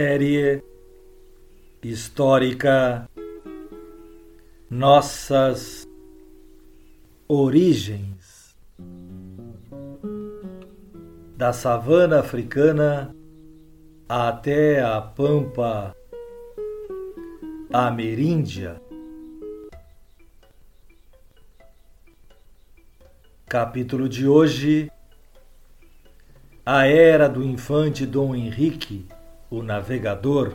Série histórica Nossas Origens da savana africana até a pampa ameríndia. Capítulo de hoje: A Era do Infante Dom Henrique o navegador.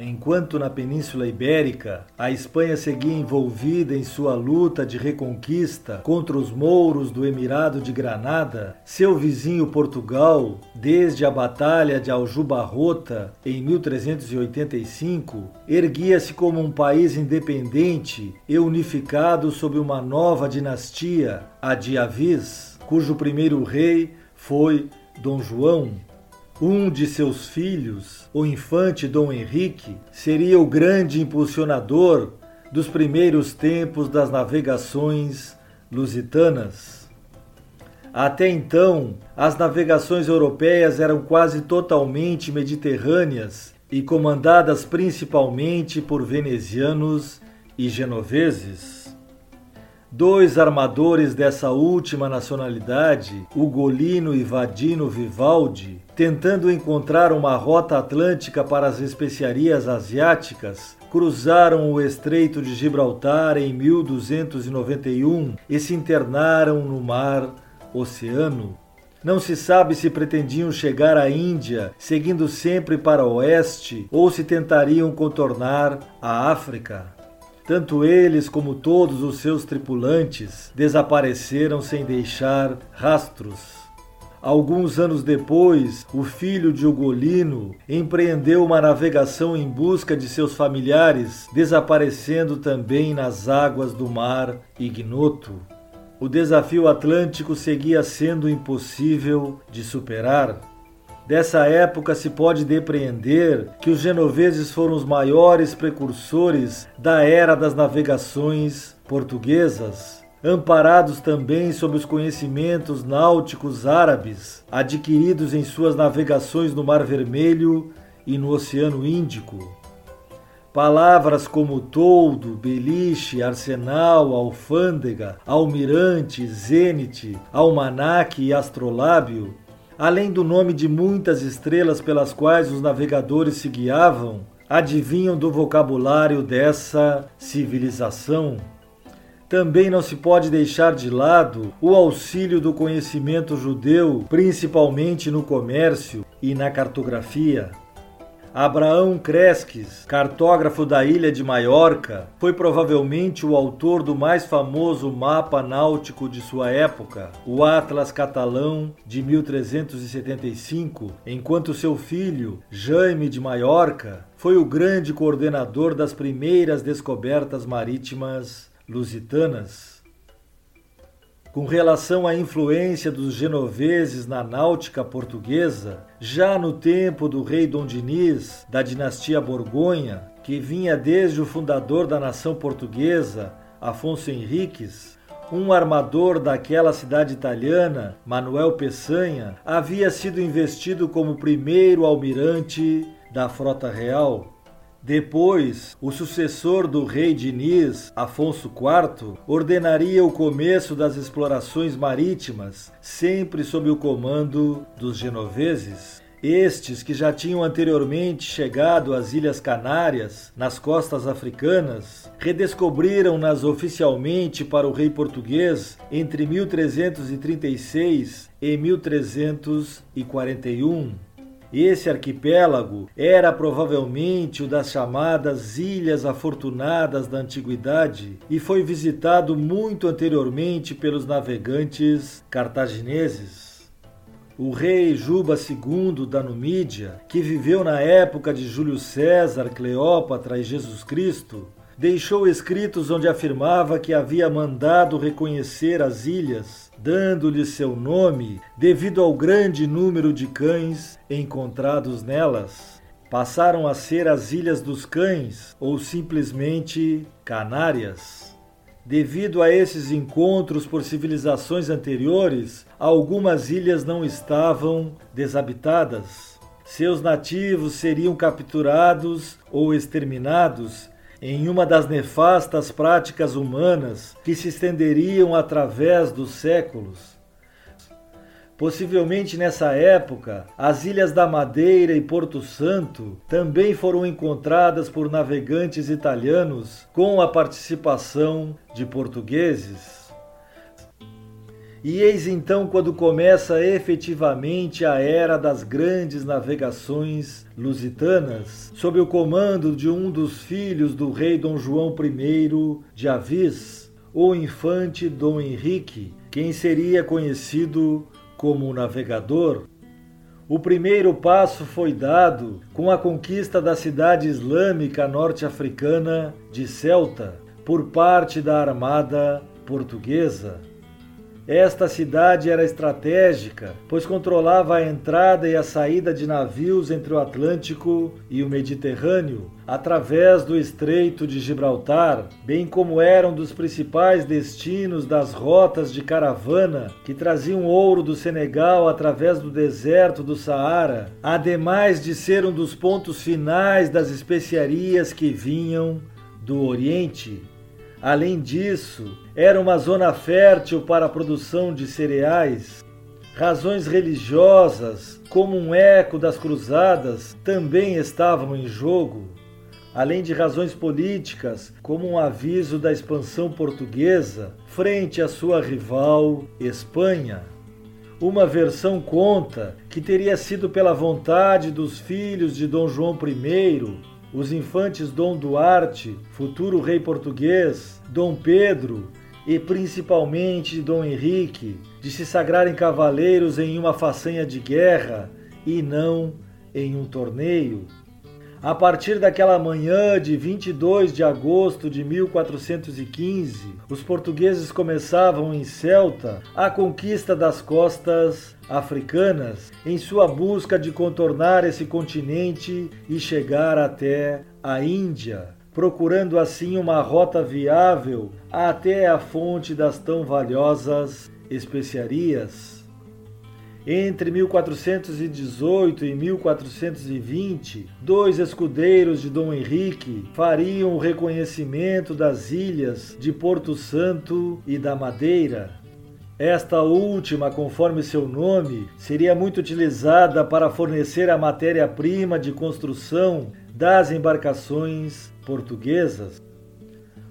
Enquanto na Península Ibérica a Espanha seguia envolvida em sua luta de reconquista contra os mouros do Emirado de Granada, seu vizinho Portugal, desde a Batalha de Aljubarrota em 1385, erguia-se como um país independente e unificado sob uma nova dinastia, a de Avis, cujo primeiro rei foi Dom João, um de seus filhos, o infante Dom Henrique, seria o grande impulsionador dos primeiros tempos das navegações lusitanas. Até então, as navegações europeias eram quase totalmente mediterrâneas e comandadas principalmente por venezianos e genoveses. Dois armadores dessa última nacionalidade, Ugolino e Vadino Vivaldi, tentando encontrar uma rota atlântica para as especiarias asiáticas, cruzaram o Estreito de Gibraltar em 1291 e se internaram no mar Oceano. Não se sabe se pretendiam chegar à Índia, seguindo sempre para o oeste, ou se tentariam contornar a África. Tanto eles como todos os seus tripulantes desapareceram sem deixar rastros. Alguns anos depois, o filho de Ugolino empreendeu uma navegação em busca de seus familiares, desaparecendo também nas águas do mar ignoto. O desafio atlântico seguia sendo impossível de superar. Dessa época se pode depreender que os genoveses foram os maiores precursores da era das navegações portuguesas, amparados também sob os conhecimentos náuticos árabes adquiridos em suas navegações no Mar Vermelho e no Oceano Índico. Palavras como toldo, beliche, arsenal, alfândega, almirante, zênite, almanaque e astrolábio além do nome de muitas estrelas pelas quais os navegadores se guiavam, adivinham do vocabulário dessa civilização. Também não se pode deixar de lado o auxílio do conhecimento judeu, principalmente no comércio e na cartografia. Abraão Cresques, cartógrafo da ilha de Maiorca, foi provavelmente o autor do mais famoso mapa náutico de sua época, o Atlas Catalão de 1375, enquanto seu filho, Jaime de Maiorca, foi o grande coordenador das primeiras descobertas marítimas lusitanas. Com relação à influência dos genoveses na náutica portuguesa, já no tempo do rei Dom Diniz, da dinastia Borgonha, que vinha desde o fundador da nação portuguesa, Afonso Henriques, um armador daquela cidade italiana, Manuel Peçanha, havia sido investido como primeiro almirante da frota real. Depois, o sucessor do rei Diniz, Afonso IV, ordenaria o começo das explorações marítimas, sempre sob o comando dos genoveses. Estes, que já tinham anteriormente chegado às Ilhas Canárias, nas costas africanas, redescobriram-nas oficialmente para o rei português entre 1336 e 1341. Esse arquipélago era provavelmente o das chamadas Ilhas Afortunadas da Antiguidade e foi visitado muito anteriormente pelos navegantes cartagineses. O rei Juba II da Numídia, que viveu na época de Júlio César, Cleópatra e Jesus Cristo, deixou escritos onde afirmava que havia mandado reconhecer as ilhas, dando-lhe seu nome devido ao grande número de cães encontrados nelas. Passaram a ser as Ilhas dos Cães ou simplesmente Canárias. Devido a esses encontros por civilizações anteriores, algumas ilhas não estavam desabitadas. Seus nativos seriam capturados ou exterminados em uma das nefastas práticas humanas que se estenderiam através dos séculos. Possivelmente nessa época, as Ilhas da Madeira e Porto Santo também foram encontradas por navegantes italianos com a participação de portugueses. E eis então quando começa efetivamente a era das grandes navegações lusitanas, sob o comando de um dos filhos do rei Dom João I de Avis, o infante Dom Henrique, quem seria conhecido como navegador. O primeiro passo foi dado com a conquista da cidade islâmica norte-africana de Celta por parte da armada portuguesa. Esta cidade era estratégica, pois controlava a entrada e a saída de navios entre o Atlântico e o Mediterrâneo, através do Estreito de Gibraltar, bem como era um dos principais destinos das rotas de caravana que traziam ouro do Senegal através do deserto do Saara, ademais de ser um dos pontos finais das especiarias que vinham do Oriente. Além disso, era uma zona fértil para a produção de cereais. Razões religiosas, como um eco das cruzadas, também estavam em jogo, além de razões políticas, como um aviso da expansão portuguesa frente à sua rival Espanha. Uma versão conta que teria sido pela vontade dos filhos de Dom João I os infantes Dom Duarte, futuro rei português, Dom Pedro e principalmente Dom Henrique, de se sagrarem cavaleiros em uma façanha de guerra e não em um torneio. A partir daquela manhã de 22 de agosto de 1415, os portugueses começavam em Celta a conquista das costas africanas, em sua busca de contornar esse continente e chegar até a Índia, procurando assim uma rota viável até a fonte das tão valiosas especiarias. Entre 1418 e 1420, dois escudeiros de Dom Henrique fariam o reconhecimento das ilhas de Porto Santo e da Madeira, esta última, conforme seu nome, seria muito utilizada para fornecer a matéria-prima de construção das embarcações portuguesas.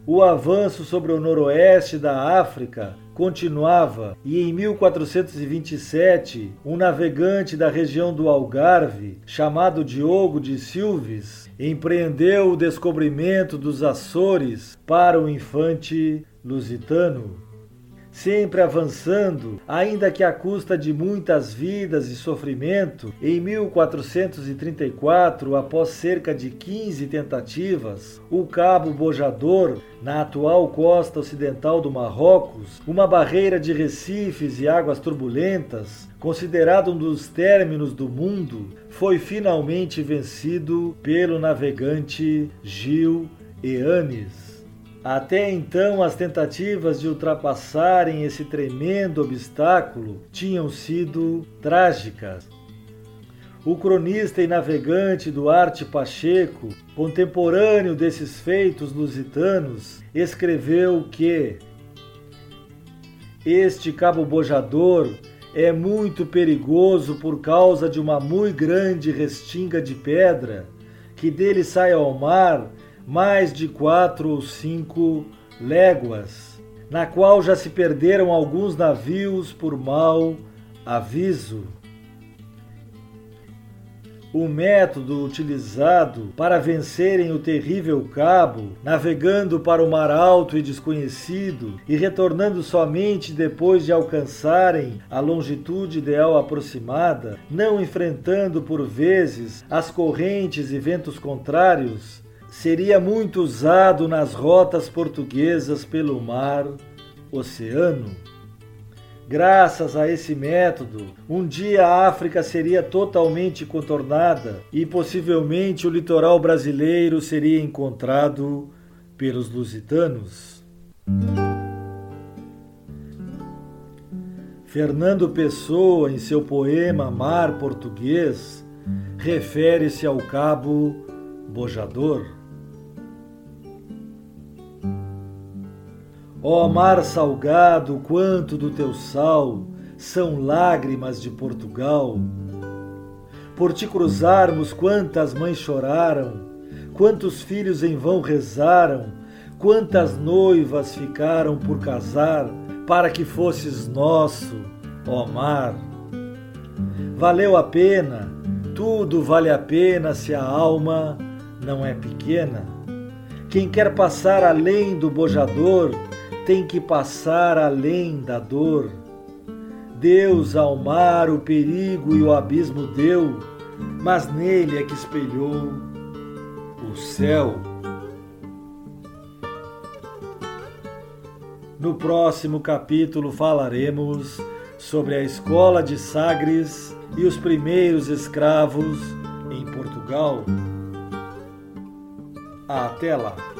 O avanço sobre o noroeste da África continuava e em 1427, um navegante da região do Algarve, chamado Diogo de Silves, empreendeu o descobrimento dos Açores para o infante lusitano sempre avançando, ainda que à custa de muitas vidas e sofrimento, em 1434, após cerca de 15 tentativas, o Cabo Bojador, na atual costa ocidental do Marrocos, uma barreira de recifes e águas turbulentas, considerado um dos términos do mundo, foi finalmente vencido pelo navegante Gil Eanes. Até então, as tentativas de ultrapassarem esse tremendo obstáculo tinham sido trágicas. O cronista e navegante Duarte Pacheco, contemporâneo desses feitos lusitanos, escreveu que este cabo bojador é muito perigoso por causa de uma muito grande restinga de pedra que dele sai ao mar mais de quatro ou cinco léguas, na qual já se perderam alguns navios por mau aviso. o método utilizado para vencerem o terrível cabo, navegando para o mar alto e desconhecido e retornando somente depois de alcançarem a longitude ideal aproximada, não enfrentando por vezes as correntes e ventos contrários, seria muito usado nas rotas portuguesas pelo mar, oceano Graças a esse método, um dia a África seria totalmente contornada e possivelmente o litoral brasileiro seria encontrado pelos lusitanos. Fernando Pessoa, em seu poema Mar Português, refere-se ao cabo Bojador. Ó mar salgado, quanto do teu sal são lágrimas de Portugal. Por te cruzarmos, quantas mães choraram, quantos filhos em vão rezaram, quantas noivas ficaram por casar, para que fosses nosso, ó mar. Valeu a pena, tudo vale a pena se a alma não é pequena. Quem quer passar além do bojador, tem que passar além da dor. Deus ao mar o perigo e o abismo deu, mas nele é que espelhou o céu. No próximo capítulo falaremos sobre a escola de Sagres e os primeiros escravos em Portugal. Até lá!